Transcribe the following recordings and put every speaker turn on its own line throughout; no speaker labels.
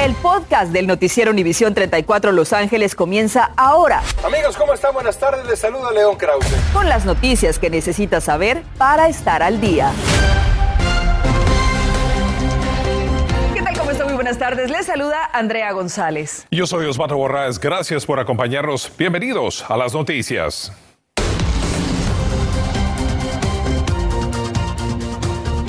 El podcast del noticiero Univisión 34 Los Ángeles comienza ahora.
Amigos, ¿cómo están? Buenas tardes. Les saluda León Krause.
Con las noticias que necesitas saber para estar al día. ¿Qué tal? ¿Cómo está? Muy buenas tardes. Les saluda Andrea González.
Yo soy Osvaldo Borraes. Gracias por acompañarnos. Bienvenidos a las noticias.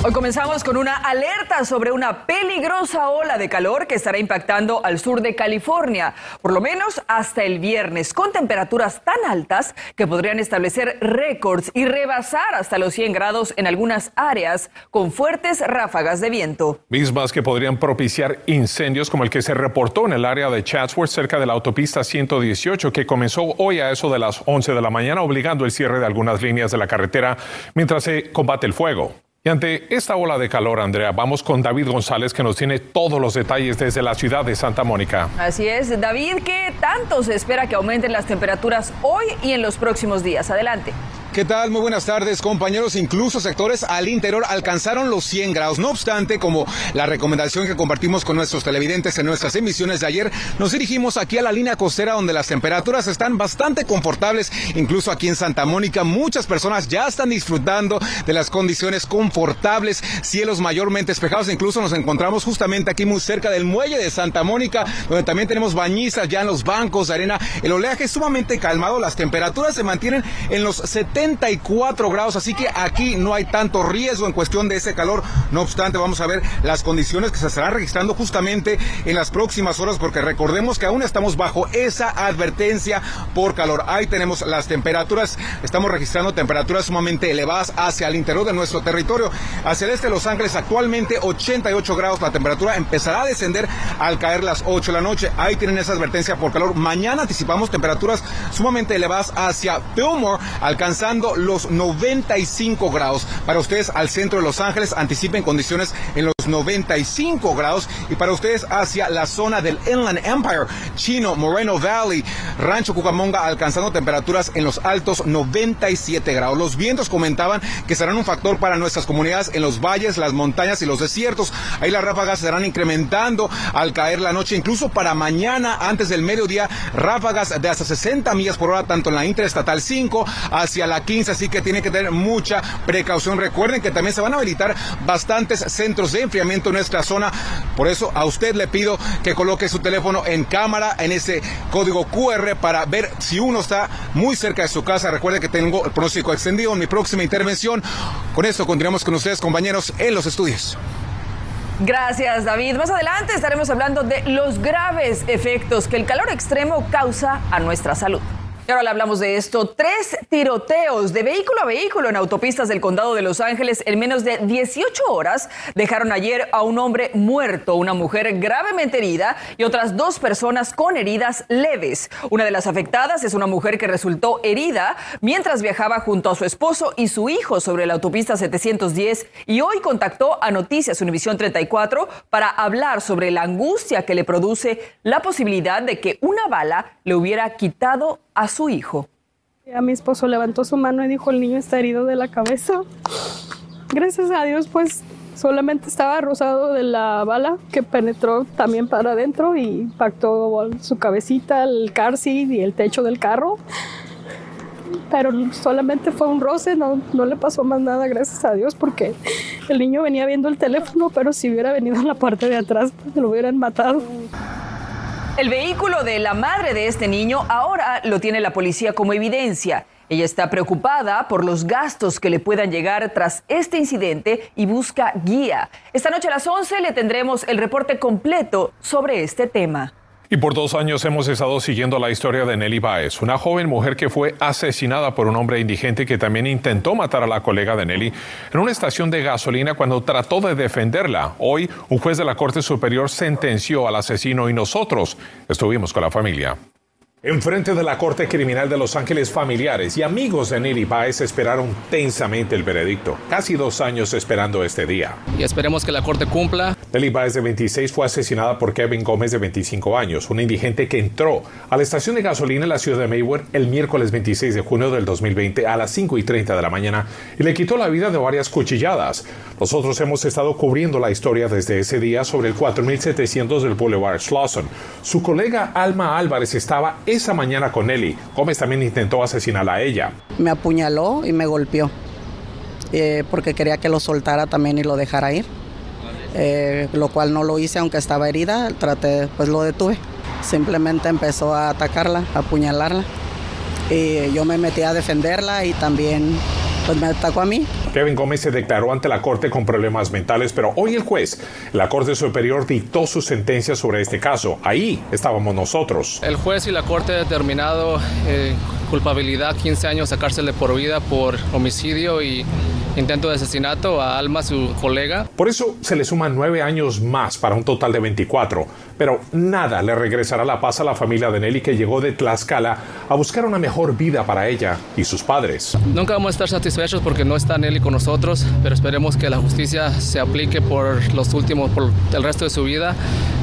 Hoy comenzamos con una alerta sobre una peligrosa ola de calor que estará impactando al sur de California, por lo menos hasta el viernes, con temperaturas tan altas que podrían establecer récords y rebasar hasta los 100 grados en algunas áreas con fuertes ráfagas de viento.
Mismas que podrían propiciar incendios como el que se reportó en el área de Chatsworth cerca de la autopista 118 que comenzó hoy a eso de las 11 de la mañana obligando el cierre de algunas líneas de la carretera mientras se combate el fuego. Y ante esta ola de calor, Andrea, vamos con David González que nos tiene todos los detalles desde la ciudad de Santa Mónica.
Así es, David, ¿qué tanto se espera que aumenten las temperaturas hoy y en los próximos días? Adelante.
¿Qué tal? Muy buenas tardes, compañeros. Incluso sectores al interior alcanzaron los 100 grados. No obstante, como la recomendación que compartimos con nuestros televidentes en nuestras emisiones de ayer, nos dirigimos aquí a la línea costera donde las temperaturas están bastante confortables. Incluso aquí en Santa Mónica, muchas personas ya están disfrutando de las condiciones confortables, cielos mayormente despejados. Incluso nos encontramos justamente aquí muy cerca del muelle de Santa Mónica, donde también tenemos bañistas ya en los bancos de arena. El oleaje es sumamente calmado, las temperaturas se mantienen en los 70 74 grados, así que aquí no hay tanto riesgo en cuestión de ese calor. No obstante, vamos a ver las condiciones que se estarán registrando justamente en las próximas horas, porque recordemos que aún estamos bajo esa advertencia por calor. Ahí tenemos las temperaturas, estamos registrando temperaturas sumamente elevadas hacia el interior de nuestro territorio. Hacia el este de Los Ángeles, actualmente 88 grados, la temperatura empezará a descender al caer las 8 de la noche. Ahí tienen esa advertencia por calor. Mañana anticipamos temperaturas sumamente elevadas hacia Fillmore, alcanzando los 95 grados. Para ustedes al centro de Los Ángeles anticipen condiciones en los 95 grados y para ustedes hacia la zona del Inland Empire, Chino, Moreno Valley, Rancho Cucamonga alcanzando temperaturas en los altos 97 grados. Los vientos comentaban que serán un factor para nuestras comunidades en los valles, las montañas y los desiertos. Ahí las ráfagas se estarán incrementando al caer la noche, incluso para mañana antes del mediodía, ráfagas de hasta 60 millas por hora tanto en la Interestatal 5 hacia la 15, así que tiene que tener mucha precaución. Recuerden que también se van a habilitar bastantes centros de en nuestra zona. Por eso a usted le pido que coloque su teléfono en cámara en ese código QR para ver si uno está muy cerca de su casa. Recuerde que tengo el pronóstico extendido en mi próxima intervención. Con esto continuamos con ustedes, compañeros, en los estudios.
Gracias, David. Más adelante estaremos hablando de los graves efectos que el calor extremo causa a nuestra salud le hablamos de esto. Tres tiroteos de vehículo a vehículo en autopistas del condado de Los Ángeles en menos de 18 horas dejaron ayer a un hombre muerto, una mujer gravemente herida y otras dos personas con heridas leves. Una de las afectadas es una mujer que resultó herida mientras viajaba junto a su esposo y su hijo sobre la autopista 710 y hoy contactó a Noticias Univisión 34 para hablar sobre la angustia que le produce la posibilidad de que una bala le hubiera quitado a su hijo.
A mi esposo levantó su mano y dijo, el niño está herido de la cabeza. Gracias a Dios, pues solamente estaba rosado de la bala que penetró también para adentro y impactó su cabecita, el car y el techo del carro. Pero solamente fue un roce, no, no le pasó más nada, gracias a Dios, porque el niño venía viendo el teléfono, pero si hubiera venido en la parte de atrás, pues lo hubieran matado.
El vehículo de la madre de este niño ahora lo tiene la policía como evidencia. Ella está preocupada por los gastos que le puedan llegar tras este incidente y busca guía. Esta noche a las 11 le tendremos el reporte completo sobre este tema.
Y por dos años hemos estado siguiendo la historia de Nelly Baez, una joven mujer que fue asesinada por un hombre indigente que también intentó matar a la colega de Nelly en una estación de gasolina cuando trató de defenderla. Hoy, un juez de la Corte Superior sentenció al asesino y nosotros estuvimos con la familia. Enfrente de la Corte Criminal de Los Ángeles, familiares y amigos de Nelly Baez esperaron tensamente el veredicto. Casi dos años esperando este día.
Y esperemos que la Corte cumpla.
Nelly Baez, de 26, fue asesinada por Kevin Gómez, de 25 años, un indigente que entró a la estación de gasolina en la ciudad de Maywood el miércoles 26 de junio del 2020 a las 5 y 30 de la mañana y le quitó la vida de varias cuchilladas. Nosotros hemos estado cubriendo la historia desde ese día sobre el 4700 del Boulevard Slauson. Su colega Alma Álvarez estaba esa mañana con Nelly. Gómez también intentó asesinarla a ella.
Me apuñaló y me golpeó eh, porque quería que lo soltara también y lo dejara ir. Eh, lo cual no lo hice aunque estaba herida, traté, pues lo detuve. Simplemente empezó a atacarla, a apuñalarla. Y yo me metí a defenderla y también pues me atacó a mí.
Kevin Gómez se declaró ante la corte con problemas mentales, pero hoy el juez, la Corte Superior, dictó su sentencia sobre este caso. Ahí estábamos nosotros.
El juez y la corte han determinado eh, culpabilidad, 15 años de cárcel por vida por homicidio y intento de asesinato a Alma, su colega.
Por eso se le suman nueve años más para un total de 24. Pero nada le regresará la paz a la familia de Nelly que llegó de Tlaxcala a buscar una mejor vida para ella y sus padres.
Nunca vamos a estar satisfechos porque no está Nelly con nosotros, pero esperemos que la justicia se aplique por los últimos, por el resto de su vida.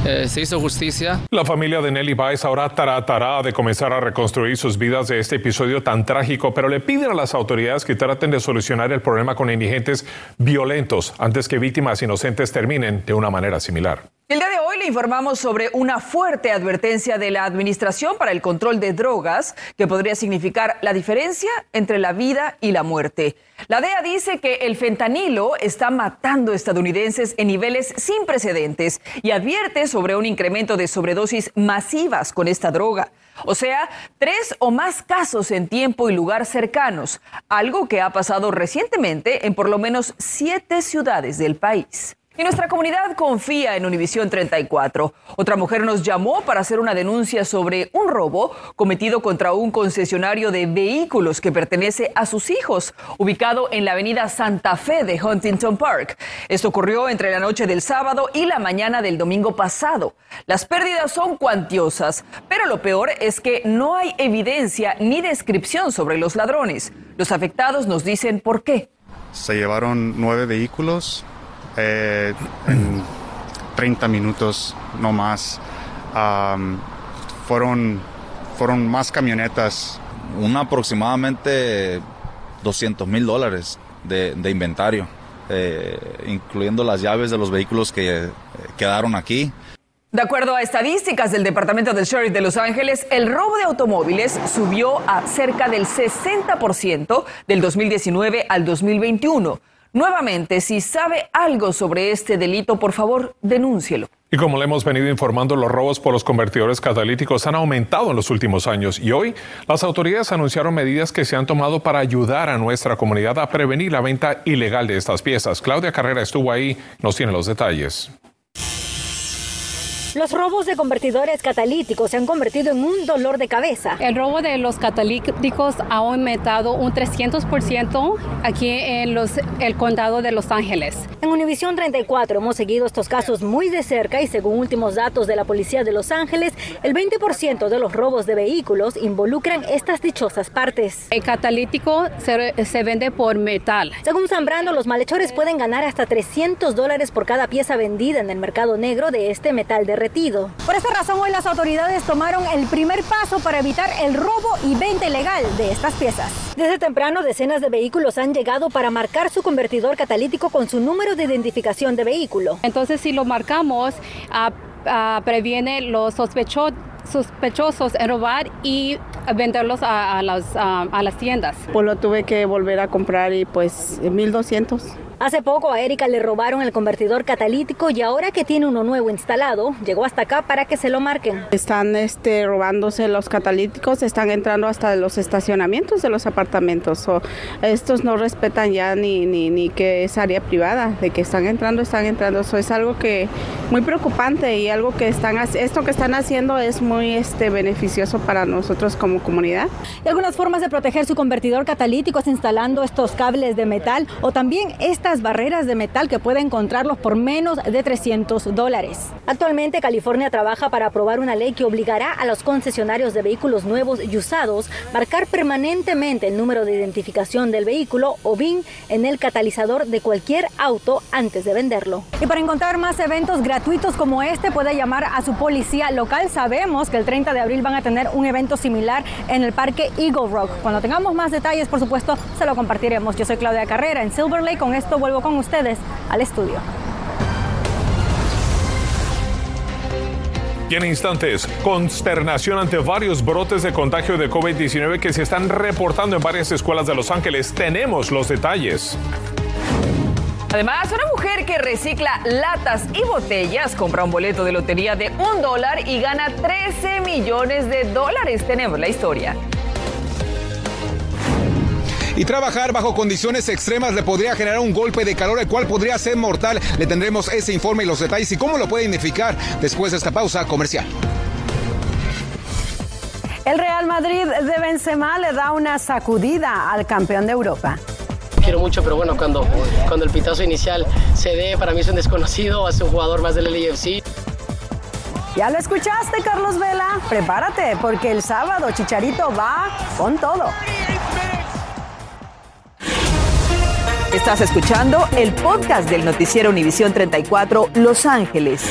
Eh, se hizo justicia.
La familia de Nelly Baez ahora tratará de comenzar a reconstruir sus vidas de este episodio tan trágico, pero le piden a las autoridades que traten de solucionar el problema con indigentes violentos antes que víctimas inocentes terminen de una manera similar.
El día de hoy le informamos sobre una fuerte advertencia de la Administración para el Control de Drogas que podría significar la diferencia entre la vida y la muerte. La DEA dice que el fentanilo está matando estadounidenses en niveles sin precedentes y advierte sobre un incremento de sobredosis masivas con esta droga. O sea, tres o más casos en tiempo y lugar cercanos, algo que ha pasado recientemente en por lo menos siete ciudades del país. Y nuestra comunidad confía en Univisión 34. Otra mujer nos llamó para hacer una denuncia sobre un robo cometido contra un concesionario de vehículos que pertenece a sus hijos, ubicado en la avenida Santa Fe de Huntington Park. Esto ocurrió entre la noche del sábado y la mañana del domingo pasado. Las pérdidas son cuantiosas, pero lo peor es que no hay evidencia ni descripción sobre los ladrones. Los afectados nos dicen por qué.
Se llevaron nueve vehículos, eh, en 30 minutos no más. fueron, fueron más camionetas.
Un aproximadamente 200 mil dólares de, inventario, eh, incluyendo las llaves de los vehículos que eh, quedaron aquí.
De acuerdo a estadísticas del Departamento del Sheriff de Los Ángeles, el robo de automóviles subió a cerca del 60% del 2019 al 2021. Nuevamente, si sabe algo sobre este delito, por favor, denúncielo.
Y como le hemos venido informando, los robos por los convertidores catalíticos han aumentado en los últimos años y hoy las autoridades anunciaron medidas que se han tomado para ayudar a nuestra comunidad a prevenir la venta ilegal de estas piezas. Claudia Carrera estuvo ahí, nos tiene los detalles.
Los robos de convertidores catalíticos se han convertido en un dolor de cabeza.
El robo de los catalíticos ha aumentado un 300% aquí en los, el condado de Los Ángeles.
En Univisión 34 hemos seguido estos casos muy de cerca y según últimos datos de la Policía de Los Ángeles, el 20% de los robos de vehículos involucran estas dichosas partes.
El catalítico se, se vende por metal.
Según Zambrano, los malhechores pueden ganar hasta 300 dólares por cada pieza vendida en el mercado negro de este metal de por esta razón hoy las autoridades tomaron el primer paso para evitar el robo y venta ilegal de estas piezas. Desde temprano decenas de vehículos han llegado para marcar su convertidor catalítico con su número de identificación de vehículo.
Entonces si lo marcamos, ah, ah, previene los sospechosos sospechosos en robar y venderlos a, las, a, las tiendas.
Pues lo tuve que volver a comprar y pues 1200.
Hace poco a Erika le robaron el convertidor catalítico y ahora que tiene uno nuevo instalado, llegó hasta acá para que se lo marquen.
Están este, robándose los catalíticos, están entrando hasta los estacionamientos de los apartamentos. estos no respetan ya ni, ni, ni, que es área privada, de que están entrando, están entrando. Eso es algo que muy preocupante y algo que están esto que están haciendo es muy este, beneficioso para nosotros como comunidad.
Y algunas formas de proteger su convertidor catalítico es instalando estos cables de metal o también esta estas barreras de metal que puede encontrarlos por menos de 300 dólares. Actualmente California trabaja para aprobar una ley que obligará a los concesionarios de vehículos nuevos y usados marcar permanentemente el número de identificación del vehículo o BIN en el catalizador de cualquier auto antes de venderlo. Y para encontrar más eventos gratuitos como este puede llamar a su policía local. Sabemos que el 30 de abril van a tener un evento similar en el parque Eagle Rock. Cuando tengamos más detalles, por supuesto, se lo compartiremos. Yo soy Claudia Carrera en Silver Lake. Con esto vuelvo con ustedes al estudio.
Y en instantes, consternación ante varios brotes de contagio de COVID-19 que se están reportando en varias escuelas de Los Ángeles. Tenemos los detalles.
Además, una mujer que recicla latas y botellas compra un boleto de lotería de un dólar y gana 13 millones de dólares. Tenemos la historia.
Y trabajar bajo condiciones extremas le podría generar un golpe de calor, el cual podría ser mortal. Le tendremos ese informe y los detalles y cómo lo puede identificar después de esta pausa comercial.
El Real Madrid de Benzema le da una sacudida al campeón de Europa
quiero mucho, pero bueno, cuando, cuando el pitazo inicial se dé, para mí es un desconocido, es un jugador más del LAFC.
Ya lo escuchaste, Carlos Vela. Prepárate, porque el sábado Chicharito va con todo.
Estás escuchando el podcast del noticiero Univisión 34 Los Ángeles.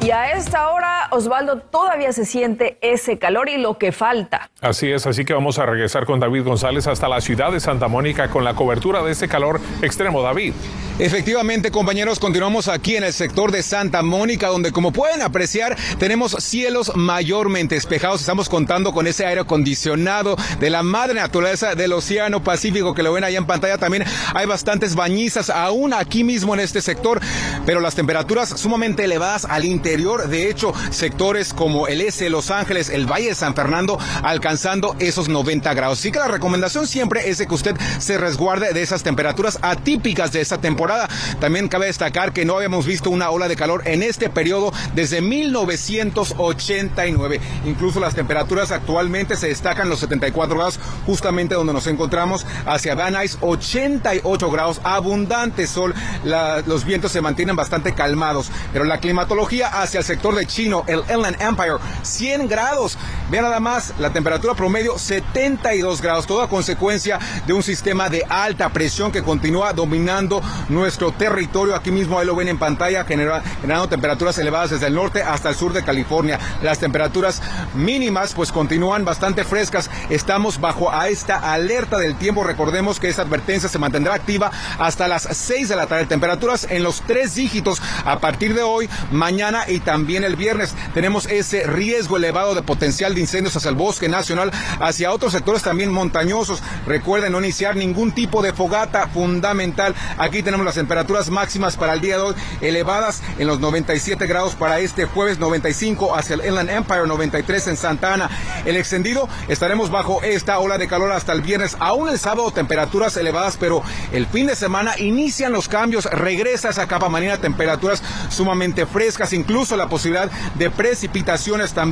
Y a esta hora, Osvaldo, todavía se siente ese calor y lo que falta.
Así es, así que vamos a regresar con David González hasta la ciudad de Santa Mónica con la cobertura de ese calor extremo, David.
Efectivamente, compañeros, continuamos aquí en el sector de Santa Mónica, donde como pueden apreciar, tenemos cielos mayormente despejados. Estamos contando con ese aire acondicionado de la madre naturaleza del Océano Pacífico, que lo ven ahí en pantalla. También hay bastantes bañizas aún aquí mismo en este sector, pero las temperaturas sumamente elevadas al interior de hecho, sectores como el S, Los Ángeles, el Valle de San Fernando, alcanzando esos 90 grados. Así que la recomendación siempre es de que usted se resguarde de esas temperaturas atípicas de esta temporada. También cabe destacar que no habíamos visto una ola de calor en este periodo desde 1989. Incluso las temperaturas actualmente se destacan los 74 grados, justamente donde nos encontramos hacia Van Nuys, 88 grados, abundante sol, los vientos se mantienen bastante calmados, pero la climatología hacia el sector de Chino, el Inland Empire, 100 grados. Vean nada más, la temperatura promedio 72 grados, toda consecuencia de un sistema de alta presión que continúa dominando nuestro territorio. Aquí mismo ahí lo ven en pantalla, generando temperaturas elevadas desde el norte hasta el sur de California. Las temperaturas mínimas pues continúan bastante frescas. Estamos bajo a esta alerta del tiempo. Recordemos que esta advertencia se mantendrá activa hasta las 6 de la tarde. Temperaturas en los tres dígitos a partir de hoy, mañana y también el viernes. Tenemos ese riesgo elevado de potencial de incendios hacia el bosque nacional, hacia otros sectores también montañosos. Recuerden no iniciar ningún tipo de fogata fundamental. Aquí tenemos las temperaturas máximas para el día de hoy elevadas en los 97 grados para este jueves, 95 hacia el Inland Empire, 93 en Santa Ana. El extendido estaremos bajo esta ola de calor hasta el viernes. Aún el sábado temperaturas elevadas, pero el fin de semana inician los cambios, regresa esa capa marina, temperaturas sumamente frescas, incluso la posibilidad de precipitaciones. También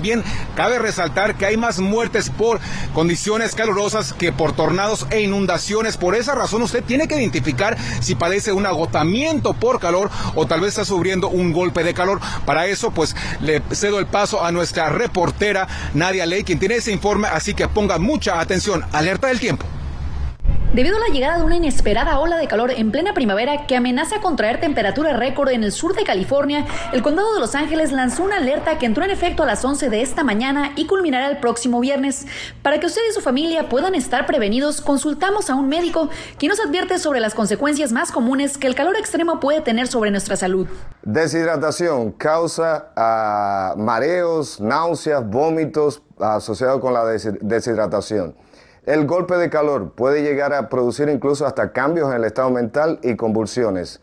cabe resaltar que hay más muertes por condiciones calurosas que por tornados e inundaciones. Por esa razón usted tiene que identificar si padece un agotamiento por calor o tal vez está sufriendo un golpe de calor. Para eso pues le cedo el paso a nuestra reportera Nadia Ley, quien tiene ese informe, así que ponga mucha atención. Alerta del tiempo.
Debido a la llegada de una inesperada ola de calor en plena primavera que amenaza con traer temperatura récord en el sur de California, el condado de Los Ángeles lanzó una alerta que entró en efecto a las 11 de esta mañana y culminará el próximo viernes. Para que usted y su familia puedan estar prevenidos, consultamos a un médico quien nos advierte sobre las consecuencias más comunes que el calor extremo puede tener sobre nuestra salud.
Deshidratación causa ah, mareos, náuseas, vómitos asociados con la deshidratación. El golpe de calor puede llegar a producir incluso hasta cambios en el estado mental y convulsiones.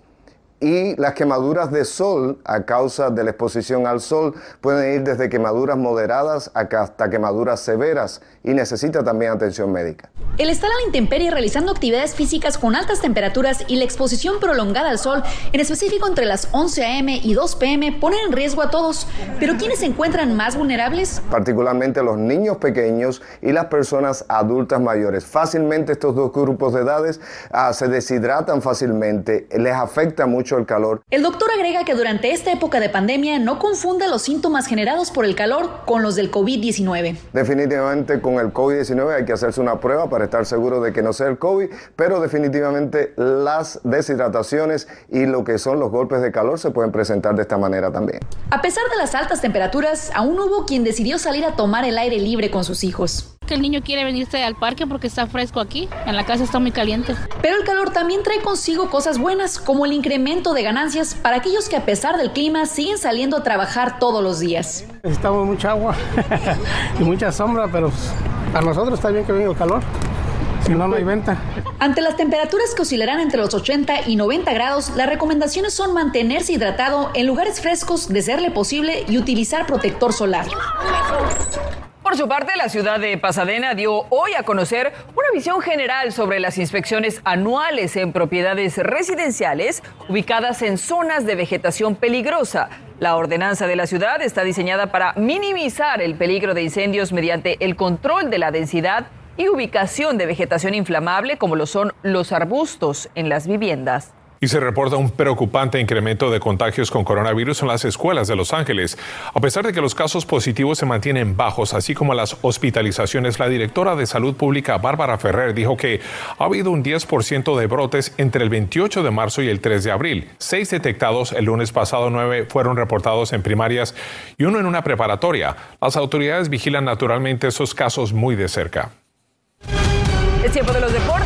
Y las quemaduras de sol a causa de la exposición al sol pueden ir desde quemaduras moderadas hasta quemaduras severas y necesita también atención médica.
El estar a la intemperie realizando actividades físicas con altas temperaturas y la exposición prolongada al sol, en específico entre las 11 a.m. y 2 p.m., ponen en riesgo a todos. Pero ¿quiénes se encuentran más vulnerables?
Particularmente los niños pequeños y las personas adultas mayores. Fácilmente estos dos grupos de edades ah, se deshidratan fácilmente, les afecta mucho el calor.
El doctor agrega que durante esta época de pandemia no confunda los síntomas generados por el calor con los del COVID-19.
Definitivamente con el COVID-19 hay que hacerse una prueba para estar seguro de que no sea el COVID, pero definitivamente las deshidrataciones y lo que son los golpes de calor se pueden presentar de esta manera también.
A pesar de las altas temperaturas, aún hubo quien decidió salir a tomar el aire libre con sus hijos.
Que el niño quiere venirse al parque porque está fresco aquí, en la casa está muy caliente.
Pero el calor también trae consigo cosas buenas, como el incremento de ganancias para aquellos que a pesar del clima siguen saliendo a trabajar todos los días.
Necesitamos mucha agua y mucha sombra, pero a nosotros está bien que venga el calor. Si no, no hay venta.
Ante las temperaturas que oscilarán entre los 80 y 90 grados, las recomendaciones son mantenerse hidratado en lugares frescos de serle posible y utilizar protector solar.
Por su parte, la ciudad de Pasadena dio hoy a conocer una visión general sobre las inspecciones anuales en propiedades residenciales ubicadas en zonas de vegetación peligrosa. La ordenanza de la ciudad está diseñada para minimizar el peligro de incendios mediante el control de la densidad y ubicación de vegetación inflamable como lo son los arbustos en las viviendas.
Y se reporta un preocupante incremento de contagios con coronavirus en las escuelas de Los Ángeles. A pesar de que los casos positivos se mantienen bajos, así como las hospitalizaciones, la directora de Salud Pública, Bárbara Ferrer, dijo que ha habido un 10% de brotes entre el 28 de marzo y el 3 de abril. Seis detectados el lunes pasado, nueve fueron reportados en primarias y uno en una preparatoria. Las autoridades vigilan naturalmente esos casos muy de cerca.
Es tiempo de los deportes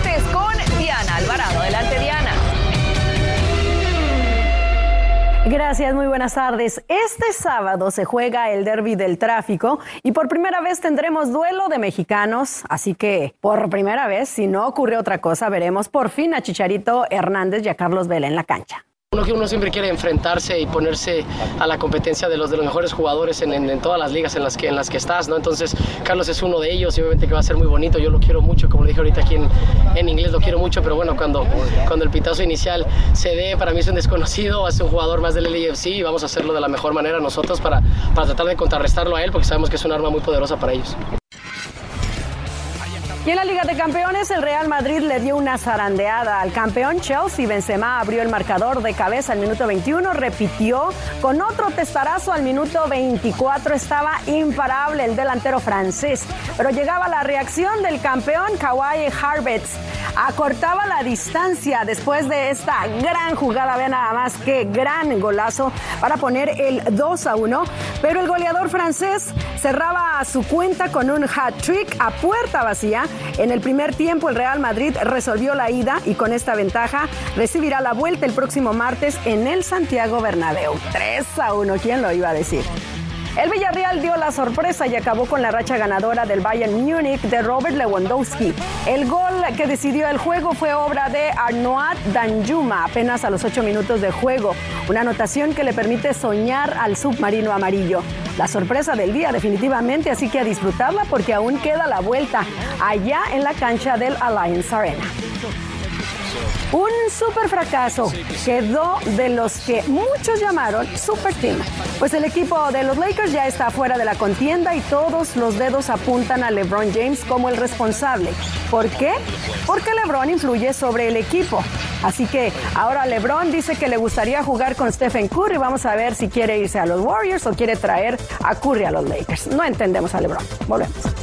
Gracias, muy buenas tardes. Este sábado se juega el derby del tráfico y por primera vez tendremos duelo de mexicanos, así que por primera vez, si no ocurre otra cosa, veremos por fin a Chicharito Hernández y a Carlos Vela en la cancha.
Uno que uno siempre quiere enfrentarse y ponerse a la competencia de los de los mejores jugadores en, en, todas las ligas en las que en las que estás, ¿no? Entonces Carlos es uno de ellos y obviamente que va a ser muy bonito. Yo lo quiero mucho, como le dije ahorita aquí en, en inglés lo quiero mucho, pero bueno cuando cuando el pitazo inicial se dé para mí es un desconocido, es un jugador más del LAFC y vamos a hacerlo de la mejor manera nosotros para para tratar de contrarrestarlo a él porque sabemos que es un arma muy poderosa para ellos.
Y en la Liga de Campeones, el Real Madrid le dio una zarandeada al campeón Chelsea. Benzema abrió el marcador de cabeza al minuto 21, repitió con otro testarazo al minuto 24. Estaba imparable el delantero francés, pero llegaba la reacción del campeón Kawhi Harvets. Acortaba la distancia después de esta gran jugada. Vean nada más qué gran golazo para poner el 2 a 1. Pero el goleador francés cerraba su cuenta con un hat trick a puerta vacía. En el primer tiempo el Real Madrid resolvió la ida y con esta ventaja recibirá la vuelta el próximo martes en el Santiago Bernabéu. 3 a 1, ¿quién lo iba a decir? El Villarreal dio la sorpresa y acabó con la racha ganadora del Bayern Múnich de Robert Lewandowski. El gol que decidió el juego fue obra de Arnoat Danjuma apenas a los 8 minutos de juego, una anotación que le permite soñar al submarino amarillo. La sorpresa del día definitivamente, así que a disfrutarla porque aún queda la vuelta allá en la cancha del Alliance Arena. Un super fracaso quedó de los que muchos llamaron super team. Pues el equipo de los Lakers ya está fuera de la contienda y todos los dedos apuntan a LeBron James como el responsable. ¿Por qué? Porque LeBron influye sobre el equipo. Así que ahora LeBron dice que le gustaría jugar con Stephen Curry. Vamos a ver si quiere irse a los Warriors o quiere traer a Curry a los Lakers. No entendemos a LeBron. Volvemos.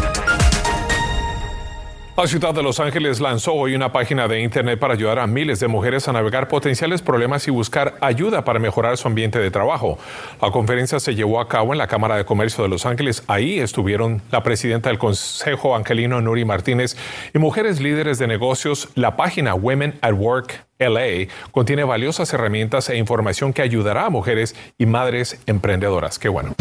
La ciudad de Los Ángeles lanzó hoy una página de internet para ayudar a miles de mujeres a navegar potenciales problemas y buscar ayuda para mejorar su ambiente de trabajo. La conferencia se llevó a cabo en la Cámara de Comercio de Los Ángeles. Ahí estuvieron la presidenta del Consejo Angelino Nuri Martínez y mujeres líderes de negocios. La página Women at Work LA contiene valiosas herramientas e información que ayudará a mujeres y madres emprendedoras. Qué bueno.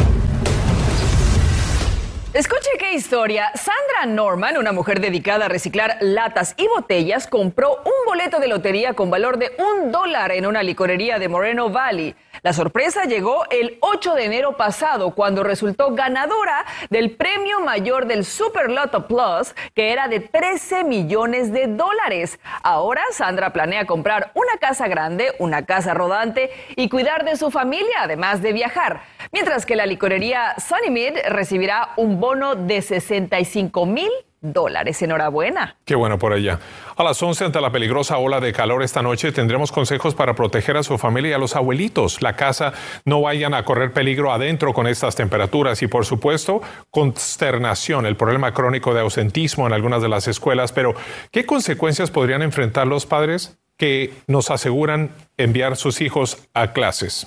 Escuche qué historia. Sandra Norman, una mujer dedicada a reciclar latas y botellas, compró un boleto de lotería con valor de un dólar en una licorería de Moreno Valley. La sorpresa llegó el 8 de enero pasado cuando resultó ganadora del premio mayor del Super Lotto Plus, que era de 13 millones de dólares. Ahora Sandra planea comprar una casa grande, una casa rodante y cuidar de su familia, además de viajar. Mientras que la licorería Sunny Mid recibirá bono de 65 mil dólares. Enhorabuena.
Qué bueno por ella. A las 11, ante la peligrosa ola de calor esta noche, tendremos consejos para proteger a su familia y a los abuelitos. La casa no vayan a correr peligro adentro con estas temperaturas y, por supuesto, consternación, el problema crónico de ausentismo en algunas de las escuelas. Pero, ¿qué consecuencias podrían enfrentar los padres que nos aseguran enviar sus hijos a clases?